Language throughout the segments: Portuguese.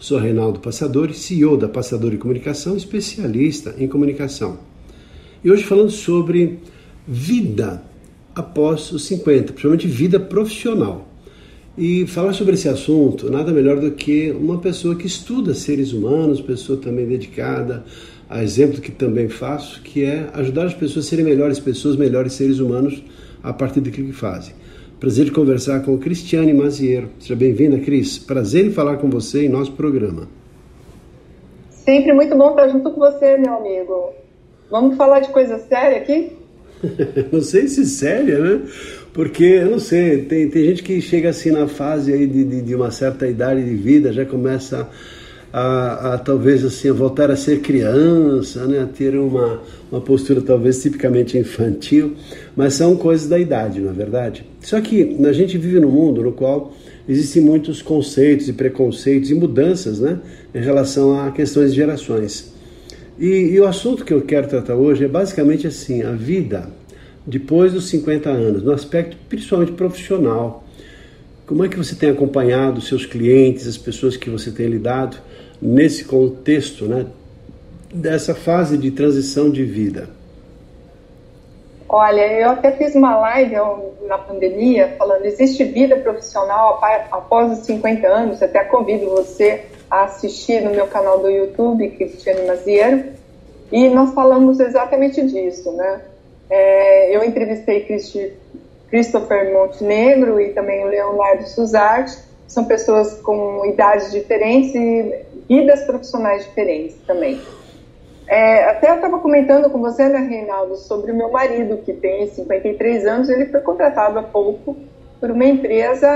Sou Reinaldo Passadori, CEO da Passadori Comunicação, especialista em comunicação. E hoje falando sobre vida após os 50, principalmente vida profissional. E falar sobre esse assunto, nada melhor do que uma pessoa que estuda seres humanos, pessoa também dedicada, a exemplo que também faço, que é ajudar as pessoas a serem melhores pessoas, melhores seres humanos a partir daquilo que fazem. Prazer de conversar com Cristiane Maziero. Seja bem-vinda, Cris. Prazer em falar com você em nosso programa. Sempre muito bom estar junto com você, meu amigo. Vamos falar de coisa séria aqui? não sei se séria, né? Porque, eu não sei, tem, tem gente que chega assim na fase aí de, de, de uma certa idade de vida, já começa a, a, talvez assim a voltar a ser criança, né, a ter uma, uma postura talvez tipicamente infantil, mas são coisas da idade, não é verdade? Só que a gente vive num mundo no qual existem muitos conceitos e preconceitos e mudanças né, em relação a questões de gerações. E, e o assunto que eu quero tratar hoje é basicamente assim: a vida depois dos 50 anos, no aspecto principalmente profissional. Como é que você tem acompanhado seus clientes, as pessoas que você tem lidado nesse contexto, né, dessa fase de transição de vida? Olha, eu até fiz uma live na pandemia falando existe vida profissional após os 50 anos. Até convido você a assistir no meu canal do YouTube, Cristiane Maziero, e nós falamos exatamente disso, né? É, eu entrevistei Christi, Christopher Montenegro e também o Leonardo Suzarte, são pessoas com idades diferentes e vidas profissionais diferentes também. É, até eu estava comentando com você, né, Reinaldo, sobre o meu marido, que tem 53 anos, ele foi contratado há pouco por uma empresa,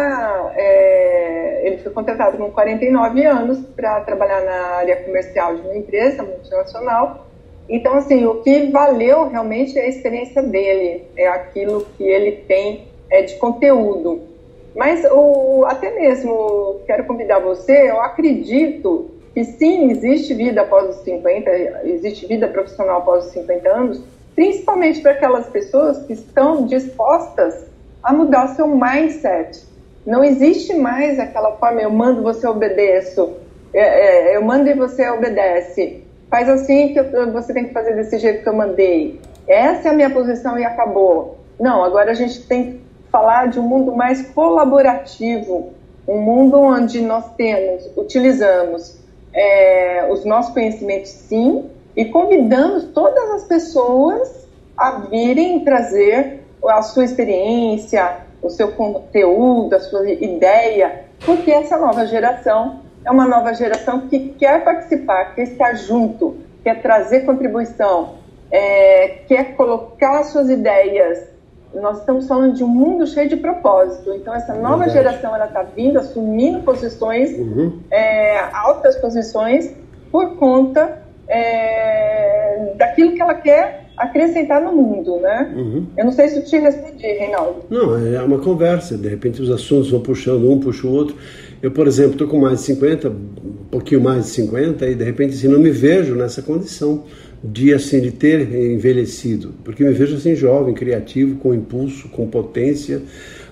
é, ele foi contratado com 49 anos para trabalhar na área comercial de uma empresa multinacional. Então, assim, o que valeu realmente é a experiência dele, é aquilo que ele tem é, de conteúdo. Mas o, até mesmo quero convidar você, eu acredito que sim, existe vida após os 50, existe vida profissional após os 50 anos, principalmente para aquelas pessoas que estão dispostas a mudar seu mindset. Não existe mais aquela forma, eu mando, você obedeço, é, é, eu mando e você obedece. Faz assim que eu, você tem que fazer desse jeito que eu mandei. Essa é a minha posição e acabou. Não, agora a gente tem que falar de um mundo mais colaborativo, um mundo onde nós temos, utilizamos é, os nossos conhecimentos sim, e convidamos todas as pessoas a virem trazer a sua experiência, o seu conteúdo, a sua ideia, porque essa nova geração é uma nova geração que quer participar, quer estar junto, quer trazer contribuição, é, quer colocar suas ideias. Nós estamos falando de um mundo cheio de propósito. Então, essa nova Verdade. geração ela está vindo, assumindo posições, uhum. é, altas posições, por conta é, daquilo que ela quer acrescentar no mundo, né? Uhum. Eu não sei se eu te respondi, Reinaldo. Não, é uma conversa, de repente os assuntos vão puxando, um puxa o outro. Eu, por exemplo, estou com mais de 50, um pouquinho mais de 50, e de repente assim, não me vejo nessa condição de, assim, de ter envelhecido, porque me vejo assim jovem, criativo, com impulso, com potência,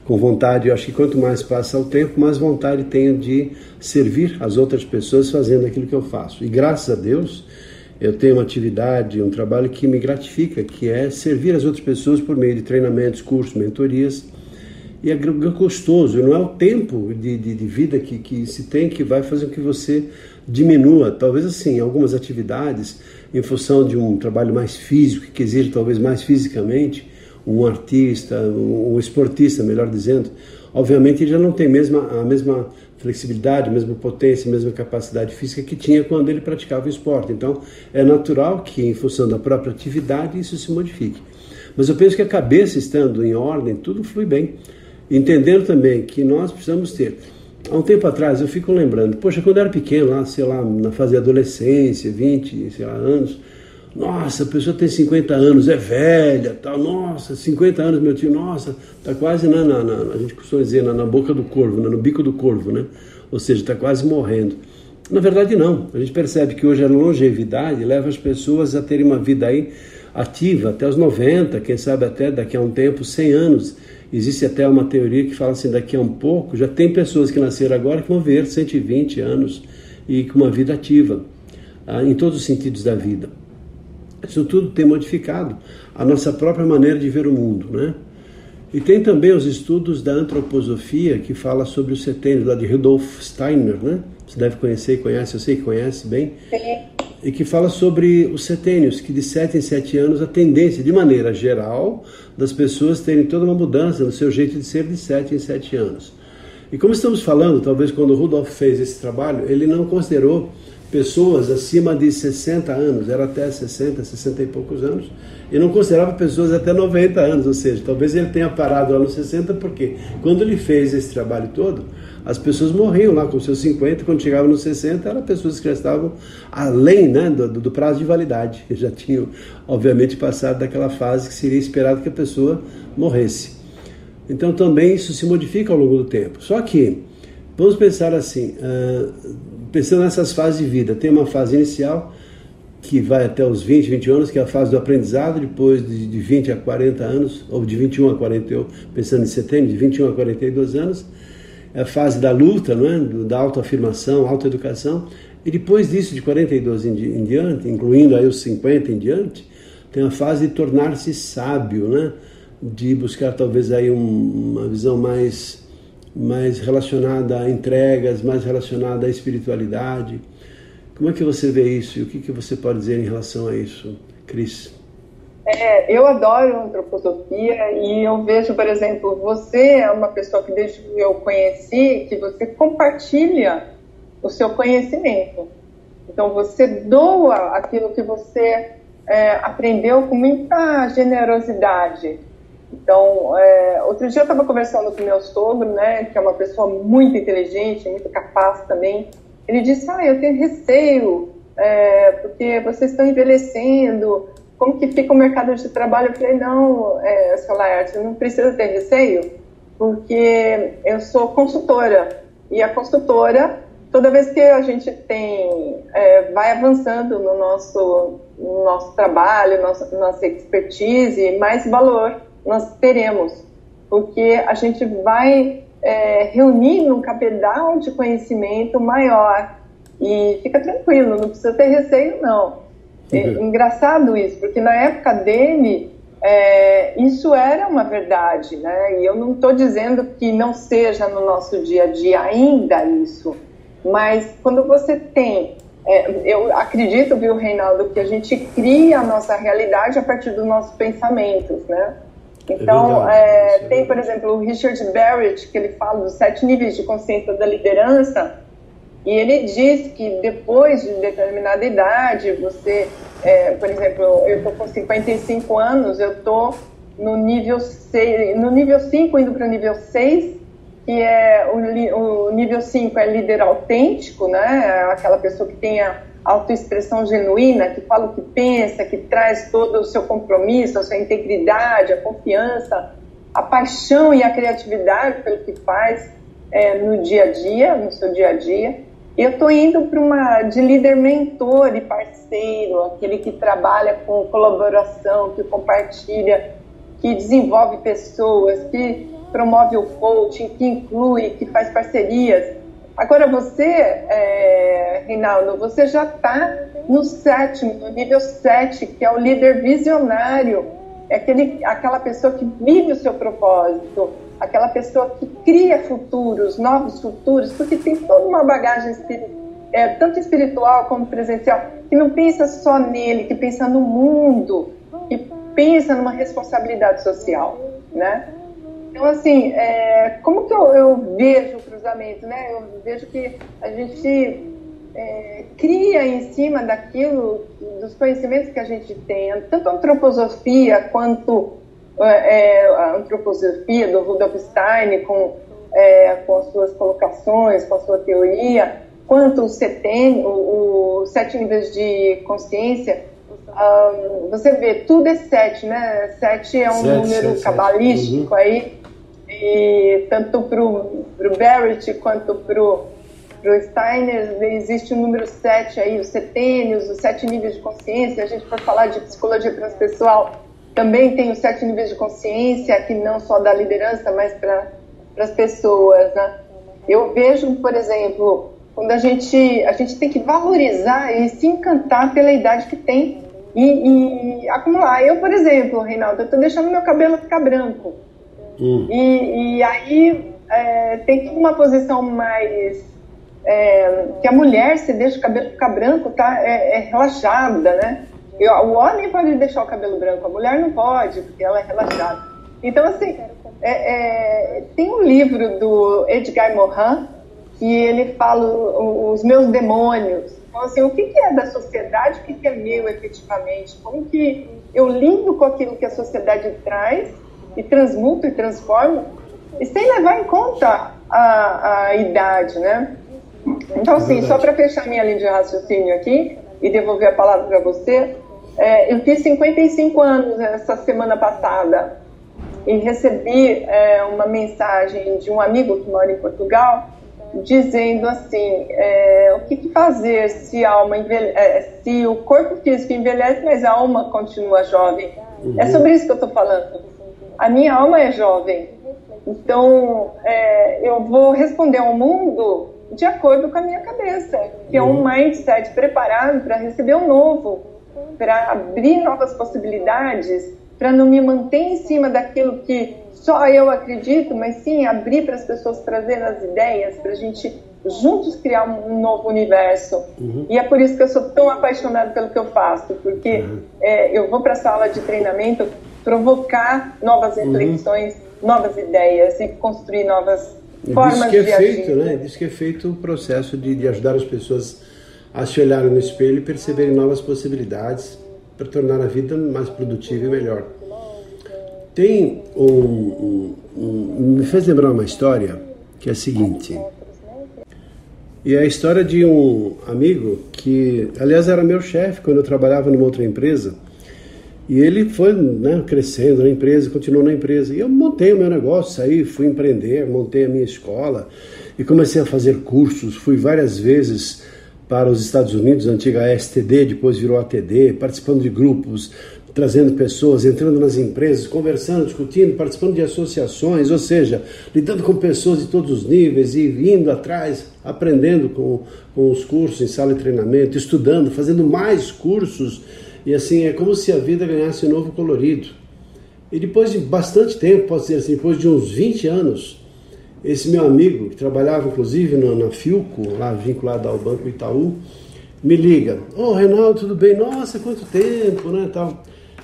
com vontade. Eu acho que quanto mais passa o tempo, mais vontade tenho de servir as outras pessoas fazendo aquilo que eu faço. E graças a Deus, eu tenho uma atividade, um trabalho que me gratifica, que é servir as outras pessoas por meio de treinamentos, cursos, mentorias. E é gostoso, não é o tempo de, de, de vida que, que se tem que vai fazer com que você diminua. Talvez assim, algumas atividades, em função de um trabalho mais físico, que exige talvez mais fisicamente, um artista, um esportista, melhor dizendo, obviamente ele já não tem mesma, a mesma flexibilidade, mesma potência, mesma capacidade física que tinha quando ele praticava o esporte. Então, é natural que, em função da própria atividade, isso se modifique. Mas eu penso que a cabeça estando em ordem, tudo flui bem. Entendendo também que nós precisamos ter há um tempo atrás, eu fico lembrando, poxa, quando eu era pequeno, lá, sei lá, na fase de adolescência, 20, sei lá, anos, nossa, a pessoa tem 50 anos, é velha, tal, nossa, 50 anos, meu tio, nossa, tá quase na, na, na a gente costuma dizer, na, na boca do corvo, né, no bico do corvo, né? Ou seja, está quase morrendo. Na verdade, não. A gente percebe que hoje a longevidade leva as pessoas a terem uma vida aí ativa até os 90, quem sabe até daqui a um tempo, 100 anos. Existe até uma teoria que fala assim, daqui a um pouco, já tem pessoas que nasceram agora que vão ver 120 anos e com uma vida ativa, ah, em todos os sentidos da vida. Isso tudo tem modificado a nossa própria maneira de ver o mundo, né? E tem também os estudos da antroposofia que fala sobre os setênios, lá de Rudolf Steiner, né? Você deve conhecer conhece, eu sei que conhece bem. E que fala sobre os setênios, que de 7 em 7 anos a tendência, de maneira geral, das pessoas terem toda uma mudança no seu jeito de ser de 7 em 7 anos. E como estamos falando, talvez quando Rudolf fez esse trabalho, ele não considerou pessoas acima de 60 anos, era até 60, 60 e poucos anos, e não considerava pessoas até 90 anos, ou seja, talvez ele tenha parado lá nos 60, porque quando ele fez esse trabalho todo, as pessoas morriam lá com seus 50, quando chegavam nos 60, eram pessoas que já estavam além né, do, do prazo de validade, já tinham, obviamente, passado daquela fase que seria esperado que a pessoa morresse. Então também isso se modifica ao longo do tempo. Só que, vamos pensar assim, uh, pensando nessas fases de vida, tem uma fase inicial que vai até os 20, 21 anos, que é a fase do aprendizado, depois de, de 20 a 40 anos, ou de 21 a 41, pensando em setembro, de 21 a 42 anos, a fase da luta, não é? da autoafirmação, autoeducação, e depois disso, de 42 em, em diante, incluindo aí os 50 em diante, tem a fase de tornar-se sábio, né? de buscar talvez aí um, uma visão mais mais relacionada a entregas, mais relacionada à espiritualidade. Como é que você vê isso e o que, que você pode dizer em relação a isso, Cris? É, eu adoro antroposofia e eu vejo, por exemplo, você é uma pessoa que desde que eu conheci, que você compartilha o seu conhecimento. Então você doa aquilo que você é, aprendeu com muita generosidade. Então, é, outro dia eu estava conversando com meu sogro, né, que é uma pessoa muito inteligente, muito capaz também. Ele disse: Ah, eu tenho receio, é, porque vocês estão envelhecendo, como que fica o mercado de trabalho? Eu falei: Não, é, seu Laerte, não precisa ter receio, porque eu sou consultora. E a consultora, toda vez que a gente tem, é, vai avançando no nosso, no nosso trabalho, nossa, nossa expertise, mais valor nós teremos, porque a gente vai é, num cabedal de conhecimento maior. E fica tranquilo, não precisa ter receio, não. É uhum. engraçado isso, porque na época dele, é, isso era uma verdade, né? E eu não estou dizendo que não seja no nosso dia a dia ainda isso, mas quando você tem, é, eu acredito, viu, Reinaldo, que a gente cria a nossa realidade a partir dos nossos pensamentos, né? Então, é, é tem, por exemplo, o Richard Barrett, que ele fala dos sete níveis de consciência da liderança, e ele diz que depois de determinada idade, você, é, por exemplo, eu estou com 55 anos, eu estou no nível 6, no nível 5 indo para o nível 6, que é o, o nível 5 é líder autêntico, né? Aquela pessoa que tenha autoexpressão genuína, que fala o que pensa, que traz todo o seu compromisso, a sua integridade, a confiança, a paixão e a criatividade pelo que faz é, no dia a dia, no seu dia a dia. Eu estou indo para uma de líder mentor e parceiro, aquele que trabalha com colaboração, que compartilha, que desenvolve pessoas, que promove o coaching, que inclui, que faz parcerias. Agora você, é, Reinaldo, você já está no sétimo, no nível 7, que é o líder visionário. É aquele, aquela pessoa que vive o seu propósito, aquela pessoa que cria futuros, novos futuros, porque tem toda uma bagagem é, tanto espiritual como presencial, que não pensa só nele, que pensa no mundo, que pensa numa responsabilidade social, né? Então, assim, é, como que eu, eu, vejo o cruzamento, né? Eu vejo que a gente é, cria em cima daquilo, dos conhecimentos que a gente tem, tanto a antroposofia quanto é, a antroposofia do Rudolf Stein, com é, com as suas colocações, com a sua teoria, quanto o, CTN, o, o sete níveis de consciência, um, você vê, tudo é sete, né? Sete é um sete, número sete, cabalístico uhum. aí, e tanto para o Barrett quanto para o Steiner, existe o número sete aí, os setênios, os sete níveis de consciência. A gente pode falar de psicologia transpessoal, também tem os sete níveis de consciência, que não só da liderança, mas para as pessoas, né? Eu vejo, por exemplo, quando a gente, a gente tem que valorizar e se encantar pela idade que tem e, e acumular. Eu, por exemplo, Reinaldo, eu estou deixando meu cabelo ficar branco. Hum. E, e, aí é, tem uma posição mais. É, que a mulher, se deixa o cabelo ficar branco, tá, é, é relaxada, né? E, o homem pode deixar o cabelo branco, a mulher não pode, porque ela é relaxada. Então, assim, é, é, tem um livro do Edgar Morin que ele fala os meus demônios. Então, assim, o que, é da sociedade, o que, é meu efetivamente? Como que eu lido com aquilo que a sociedade traz e transmuto e transformo, e sem levar em conta a, a idade, né? Então, assim, só para fechar minha linha de raciocínio aqui e devolver a palavra para você, é, eu fiz 55 anos essa semana passada e recebi é, uma mensagem de um amigo que mora em Portugal dizendo assim, é, o que, que, fazer se a alma envelhece, é, se o corpo físico envelhece, mas a alma continua jovem. Uhum. É sobre isso que eu estou falando. A minha alma é jovem, então é, eu vou responder ao mundo de acordo com a minha cabeça, que é um uhum. mindset preparado para receber o novo, para abrir novas possibilidades, para não me manter em cima daquilo que só eu acredito, mas sim abrir para as pessoas trazendo as ideias, para a gente juntos criar um novo universo. Uhum. E é por isso que eu sou tão apaixonada pelo que eu faço, porque uhum. é, eu vou para a sala de treinamento provocar novas uhum. reflexões, uhum. novas ideias e construir novas formas que é de feito, agir. Né? Diz que é feito o processo de, de ajudar as pessoas a se olharem no espelho e perceberem novas possibilidades para tornar a vida mais produtiva e melhor. Tem um, um, um, Me fez lembrar uma história que é a seguinte. E é a história de um amigo que, aliás, era meu chefe quando eu trabalhava numa outra empresa. E ele foi né, crescendo na empresa, continuou na empresa. E eu montei o meu negócio, saí, fui empreender, montei a minha escola e comecei a fazer cursos. Fui várias vezes para os Estados Unidos, antiga STD, depois virou ATD, participando de grupos, trazendo pessoas, entrando nas empresas, conversando, discutindo, participando de associações, ou seja, lidando com pessoas de todos os níveis e indo atrás, aprendendo com, com os cursos em sala de treinamento, estudando, fazendo mais cursos, e assim é como se a vida ganhasse um novo colorido. E depois de bastante tempo, posso dizer assim, depois de uns 20 anos, esse meu amigo, que trabalhava inclusive na, na Filco, lá vinculado ao Banco Itaú, me liga, ô oh, Reinaldo, tudo bem? Nossa, quanto tempo, né, tal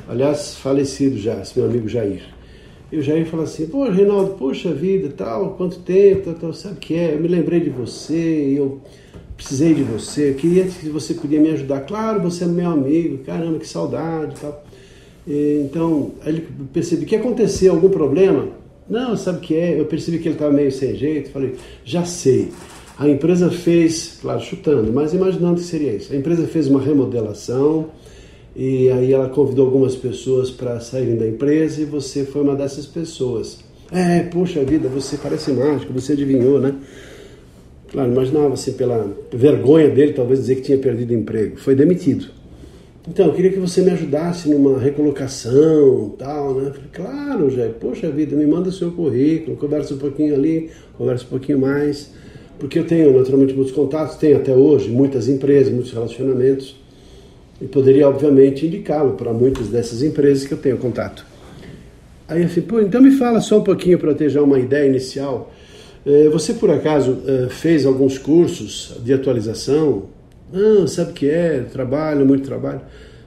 aliás, falecido já, esse meu amigo Jair. E o Jair fala assim, pô, Reinaldo, poxa vida, tal, quanto tempo, tal, tal, sabe o que é? Eu me lembrei de você, eu precisei de você, eu queria que você podia me ajudar. Claro, você é meu amigo, caramba, que saudade tal. E, então, aí ele percebi que aconteceu algum problema. Não, sabe o que é? Eu percebi que ele estava meio sem jeito, falei, já sei. A empresa fez, claro, chutando, mas imaginando que seria isso. A empresa fez uma remodelação, e aí ela convidou algumas pessoas para saírem da empresa e você foi uma dessas pessoas. É, poxa vida, você parece mágico, você adivinhou, né? Claro, imaginava assim, pela vergonha dele, talvez dizer que tinha perdido o emprego. Foi demitido. Então, eu queria que você me ajudasse numa recolocação, tal, né? Falei, claro, Jair, poxa vida, me manda o seu currículo, conversa um pouquinho ali, conversa um pouquinho mais. Porque eu tenho, naturalmente, muitos contatos, tenho até hoje muitas empresas, muitos relacionamentos e poderia, obviamente, indicá-lo para muitas dessas empresas que eu tenho contato. Aí eu falei, pô, então me fala só um pouquinho para ter já uma ideia inicial. É, você, por acaso, é, fez alguns cursos de atualização? Não, sabe o que é? Trabalho, muito trabalho.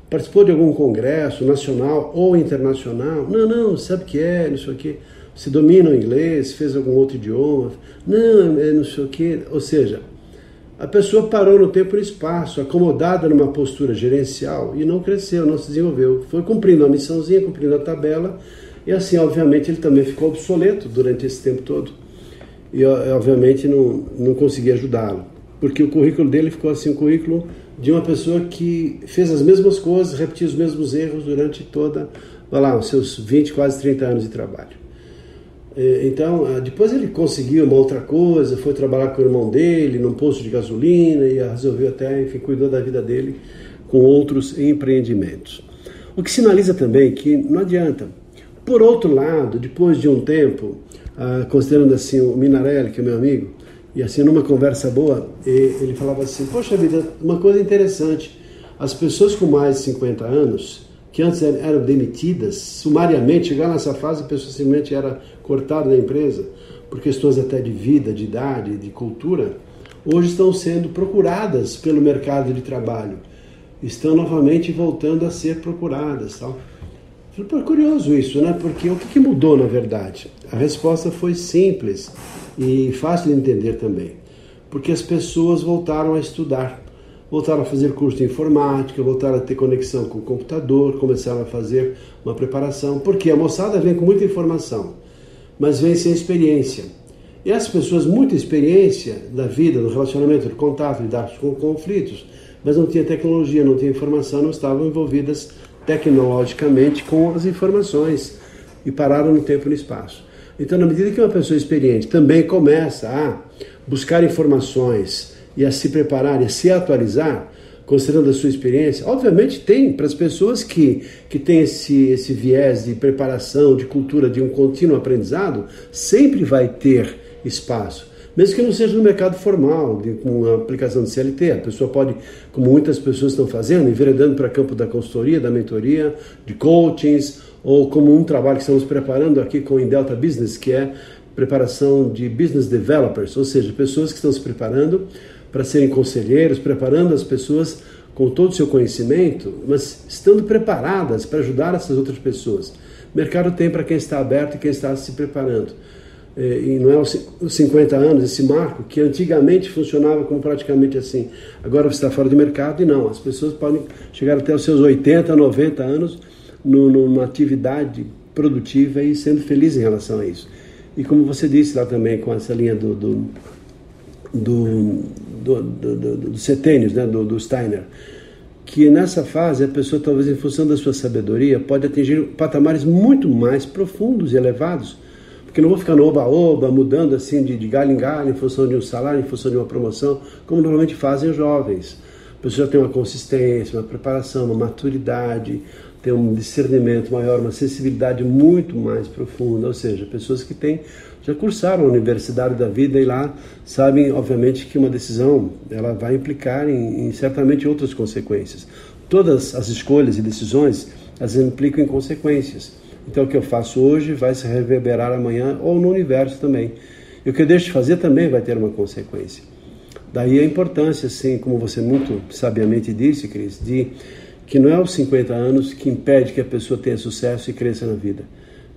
Participou de algum congresso nacional ou internacional? Não, não, sabe o que é? Não sei o quê. Você domina o inglês? Fez algum outro idioma? Não, é não sei o quê. Ou seja, a pessoa parou no tempo e espaço, acomodada numa postura gerencial e não cresceu, não se desenvolveu. Foi cumprindo a missãozinha, cumprindo a tabela, e assim, obviamente, ele também ficou obsoleto durante esse tempo todo. e obviamente não, não consegui ajudá-lo, porque o currículo dele ficou assim, um currículo de uma pessoa que fez as mesmas coisas, repetiu os mesmos erros durante toda, vai lá, os seus 20, quase 30 anos de trabalho. É, então, ah, depois ele conseguiu uma outra coisa, foi trabalhar com o irmão dele num posto de gasolina e resolveu até, enfim, cuidou da vida dele com outros empreendimentos. O que sinaliza também que não adianta. Por outro lado, depois de um tempo, ah, considerando assim o Minarelli, que é meu amigo, e assim numa conversa boa, ele falava assim: Poxa vida, uma coisa interessante, as pessoas com mais de 50 anos, que antes eram demitidas, sumariamente, chegaram nessa fase, a pessoa simplesmente era cortada da empresa, por questões até de vida, de idade, de cultura, hoje estão sendo procuradas pelo mercado de trabalho, estão novamente voltando a ser procuradas. Tal. Super curioso isso, né? Porque o que mudou na verdade? A resposta foi simples e fácil de entender também. Porque as pessoas voltaram a estudar, voltaram a fazer curso de informática, voltaram a ter conexão com o computador, começaram a fazer uma preparação. Porque a moçada vem com muita informação, mas vem sem experiência. E as pessoas, muita experiência da vida, do relacionamento, do contato, lidar com conflitos, mas não tinha tecnologia, não tinha informação, não estavam envolvidas tecnologicamente com as informações e pararam no tempo e no espaço. Então, na medida que uma pessoa experiente também começa a buscar informações e a se preparar e a se atualizar, considerando a sua experiência, obviamente tem para as pessoas que, que têm esse, esse viés de preparação, de cultura, de um contínuo aprendizado, sempre vai ter espaço mesmo que não seja no mercado formal, de, com a aplicação de CLT. A pessoa pode, como muitas pessoas estão fazendo, enveredando para campo da consultoria, da mentoria, de coachings, ou como um trabalho que estamos preparando aqui com o Indelta Business, que é preparação de business developers, ou seja, pessoas que estão se preparando para serem conselheiros, preparando as pessoas com todo o seu conhecimento, mas estando preparadas para ajudar essas outras pessoas. O mercado tem para quem está aberto e quem está se preparando. É, e não é os 50 anos, esse marco, que antigamente funcionava como praticamente assim. Agora você está fora de mercado e não, as pessoas podem chegar até os seus 80, 90 anos numa atividade produtiva e sendo feliz em relação a isso. E como você disse lá também com essa linha do, do, do, do, do, do, do Setênios, né, do, do Steiner, que nessa fase a pessoa, talvez em função da sua sabedoria, pode atingir patamares muito mais profundos e elevados porque não vou ficar no oba-oba, mudando assim de, de galho em galho, em função de um salário, em função de uma promoção, como normalmente fazem os jovens. A pessoa já tem uma consistência, uma preparação, uma maturidade, tem um discernimento maior, uma sensibilidade muito mais profunda, ou seja, pessoas que têm já cursaram a universidade da vida e lá sabem, obviamente, que uma decisão ela vai implicar em, em certamente outras consequências. Todas as escolhas e decisões elas implicam em consequências. Então o que eu faço hoje vai se reverberar amanhã ou no universo também. E o que eu deixo de fazer também vai ter uma consequência. Daí a importância, assim, como você muito sabiamente disse, Cris, de que não é os 50 anos que impede que a pessoa tenha sucesso e cresça na vida,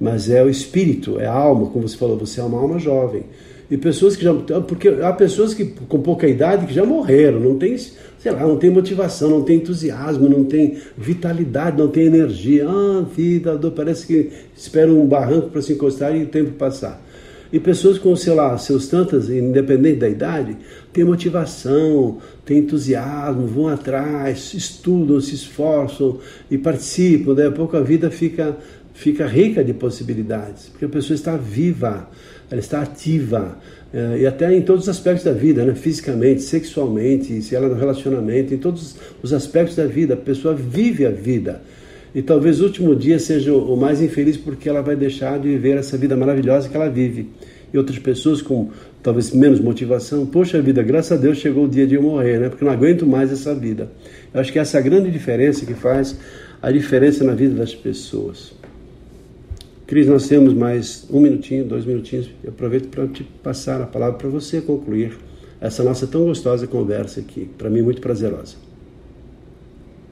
mas é o espírito, é a alma, como você falou, você é uma alma jovem. E pessoas que já. Porque há pessoas que com pouca idade que já morreram, não tem, sei lá, não tem motivação, não tem entusiasmo, não tem vitalidade, não tem energia. Ah, vida, parece que espera um barranco para se encostar e o tempo passar. E pessoas com, sei lá, seus tantas, independente da idade, têm motivação, têm entusiasmo, vão atrás, estudam, se esforçam e participam. Daí a pouco a vida fica, fica rica de possibilidades, porque a pessoa está viva ela está ativa, eh, e até em todos os aspectos da vida, né? fisicamente, sexualmente, se ela no relacionamento, em todos os aspectos da vida, a pessoa vive a vida. E talvez o último dia seja o mais infeliz porque ela vai deixar de viver essa vida maravilhosa que ela vive. E outras pessoas com talvez menos motivação, poxa vida, graças a Deus chegou o dia de eu morrer, né? Porque eu não aguento mais essa vida. Eu acho que essa é a grande diferença que faz a diferença na vida das pessoas. Cris, nós temos mais um minutinho, dois minutinhos. Eu aproveito para te passar a palavra para você concluir essa nossa tão gostosa conversa aqui. Para mim, muito prazerosa.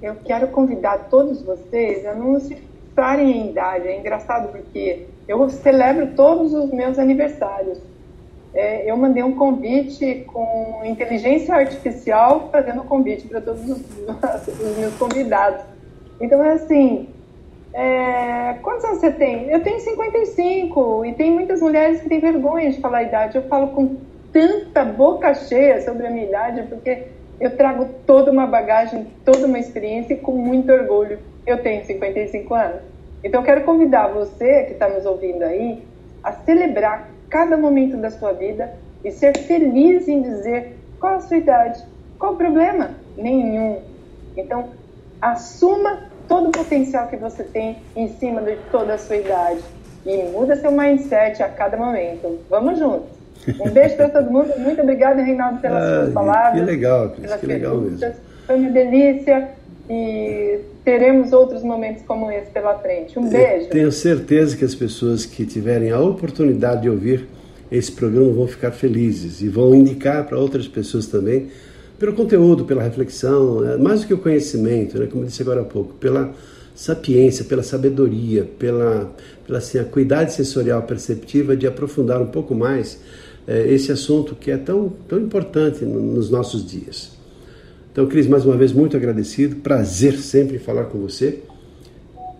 Eu quero convidar todos vocês a não se fixarem em idade. É engraçado porque eu celebro todos os meus aniversários. É, eu mandei um convite com inteligência artificial fazendo convite para todos os, os meus convidados. Então é assim, é, quantos anos você tem? Eu tenho 55 e tem muitas mulheres que têm vergonha de falar a idade. Eu falo com tanta boca cheia sobre a minha idade porque eu trago toda uma bagagem, toda uma experiência e com muito orgulho eu tenho 55 anos. Então eu quero convidar você que está nos ouvindo aí a celebrar cada momento da sua vida e ser feliz em dizer qual a sua idade, qual o problema? Nenhum. Então assuma todo o potencial que você tem em cima de toda a sua idade. E muda seu mindset a cada momento. Vamos juntos. Um beijo para todo mundo. Muito obrigada, Reinaldo, pelas ah, suas palavras. Que legal, Cris, que legal mesmo. Foi uma delícia e teremos outros momentos como esse pela frente. Um beijo. Eu tenho certeza que as pessoas que tiverem a oportunidade de ouvir esse programa vão ficar felizes e vão indicar para outras pessoas também pelo conteúdo, pela reflexão, né? mais do que o conhecimento, né? como eu disse agora há pouco, pela sapiência, pela sabedoria, pela, pela assim, acuidade sensorial perceptiva de aprofundar um pouco mais é, esse assunto que é tão, tão importante nos nossos dias. Então, Cris, mais uma vez, muito agradecido, prazer sempre falar com você.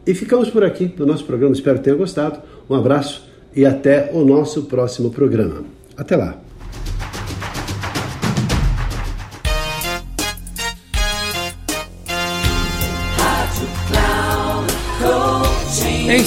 E ficamos por aqui no nosso programa, espero que tenha gostado. Um abraço e até o nosso próximo programa. Até lá!